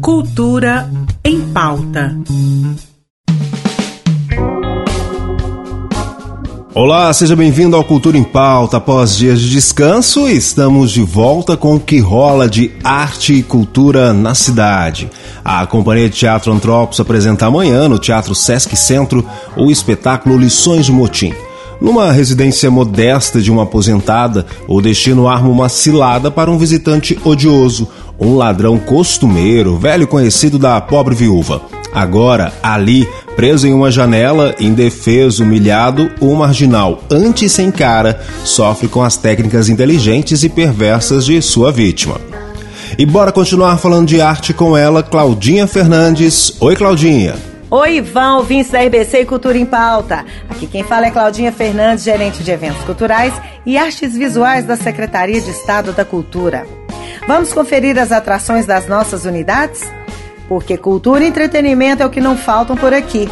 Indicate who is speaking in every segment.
Speaker 1: Cultura em pauta.
Speaker 2: Olá, seja bem-vindo ao Cultura em Pauta. Após dias de descanso, estamos de volta com o que rola de arte e cultura na cidade. A Companhia de Teatro Antropos apresenta amanhã no Teatro Sesc Centro o espetáculo Lições de Motim. Numa residência modesta de uma aposentada, o destino arma uma cilada para um visitante odioso, um ladrão costumeiro, velho conhecido da pobre viúva. Agora, ali, preso em uma janela, indefeso, humilhado, o marginal, antes sem cara, sofre com as técnicas inteligentes e perversas de sua vítima. E bora continuar falando de arte com ela, Claudinha Fernandes. Oi, Claudinha.
Speaker 3: Oi, Ivan, ouvintes da RBC Cultura em Pauta. Aqui quem fala é Claudinha Fernandes, gerente de eventos culturais e artes visuais da Secretaria de Estado da Cultura. Vamos conferir as atrações das nossas unidades? Porque cultura e entretenimento é o que não faltam por aqui.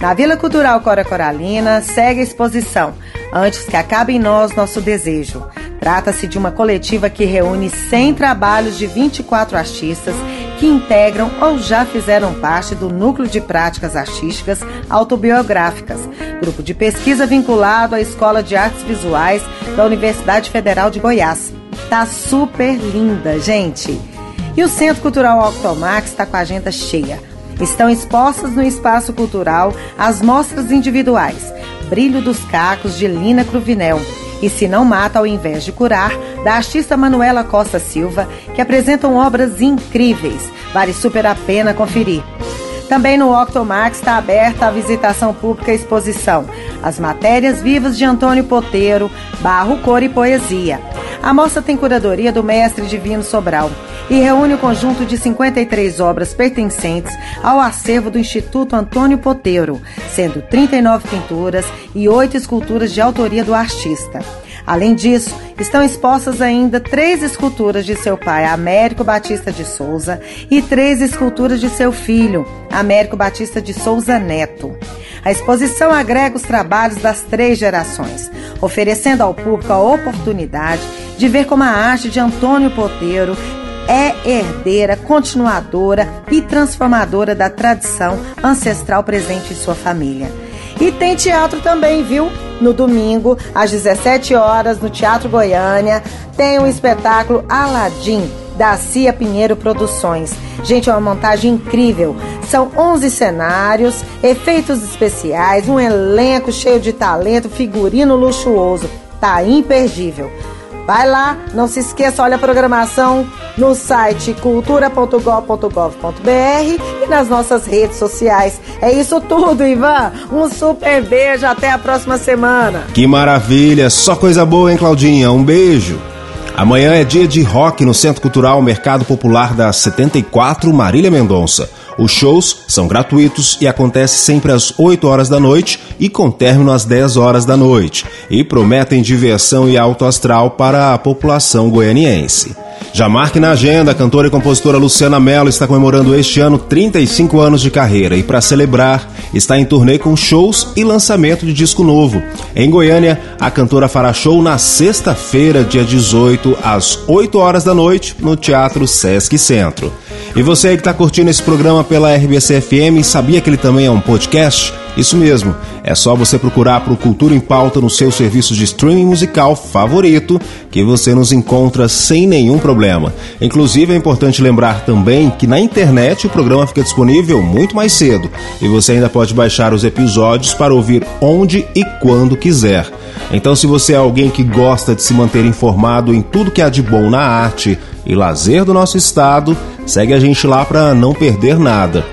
Speaker 3: Na Vila Cultural Cora Coralina, segue a exposição Antes que acabe em nós nosso desejo. Trata-se de uma coletiva que reúne 100 trabalhos de 24 artistas que integram ou já fizeram parte do Núcleo de Práticas Artísticas Autobiográficas, grupo de pesquisa vinculado à Escola de Artes Visuais da Universidade Federal de Goiás. Tá super linda, gente! E o Centro Cultural Octomax está com a agenda cheia. Estão expostas no espaço cultural as mostras individuais Brilho dos Cacos de Lina Cruvinel e Se Não Mata ao Invés de Curar, da artista Manuela Costa Silva, que apresentam obras incríveis. Vale super a pena conferir. Também no Octomax está aberta a visitação pública e exposição As Matérias Vivas de Antônio Poteiro, Barro, Cor e Poesia. A mostra tem curadoria do mestre Divino Sobral e reúne o um conjunto de 53 obras pertencentes ao acervo do Instituto Antônio Poteiro, sendo 39 pinturas e 8 esculturas de autoria do artista. Além disso, estão expostas ainda três esculturas de seu pai, Américo Batista de Souza, e três esculturas de seu filho, Américo Batista de Souza Neto. A exposição agrega os trabalhos das três gerações, oferecendo ao público a oportunidade de ver como a arte de Antônio Poteiro é herdeira, continuadora e transformadora da tradição ancestral presente em sua família. E tem teatro também, viu? No domingo, às 17 horas, no Teatro Goiânia, tem o espetáculo Aladim, da Cia Pinheiro Produções. Gente, é uma montagem incrível. São 11 cenários, efeitos especiais, um elenco cheio de talento, figurino luxuoso. Tá imperdível. Vai lá, não se esqueça, olha a programação no site cultura.gov.gov.br e nas nossas redes sociais. É isso tudo, Ivan. Um super beijo, até a próxima semana.
Speaker 2: Que maravilha, só coisa boa, hein, Claudinha? Um beijo. Amanhã é dia de rock no Centro Cultural Mercado Popular da 74 Marília Mendonça. Os shows são gratuitos e acontecem sempre às 8 horas da noite e com término às 10 horas da noite, e prometem diversão e alto astral para a população goianiense. Já marque na agenda, a cantora e compositora Luciana Mello está comemorando este ano 35 anos de carreira e, para celebrar, está em turnê com shows e lançamento de disco novo. Em Goiânia, a cantora fará show na sexta-feira, dia 18, às 8 horas da noite, no Teatro Sesc Centro. E você aí que está curtindo esse programa pela RBC FM, sabia que ele também é um podcast? Isso mesmo, é só você procurar por Cultura em Pauta no seu serviço de streaming musical favorito que você nos encontra sem nenhum problema. Inclusive é importante lembrar também que na internet o programa fica disponível muito mais cedo e você ainda pode baixar os episódios para ouvir onde e quando quiser. Então, se você é alguém que gosta de se manter informado em tudo que há de bom na arte e lazer do nosso estado, segue a gente lá para não perder nada.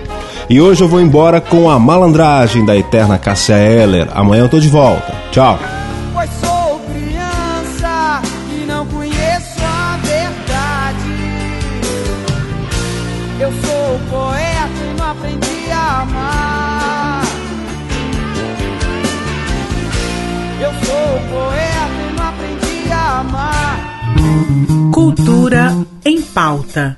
Speaker 2: E hoje eu vou embora com a malandragem da eterna Cássia Eller. Amanhã eu tô de volta. Tchau.
Speaker 4: Pois sou criança e não conheço a verdade. Eu sou poeta e não aprendi a amar. Eu sou poeta e não aprendi a amar.
Speaker 1: Cultura em pauta.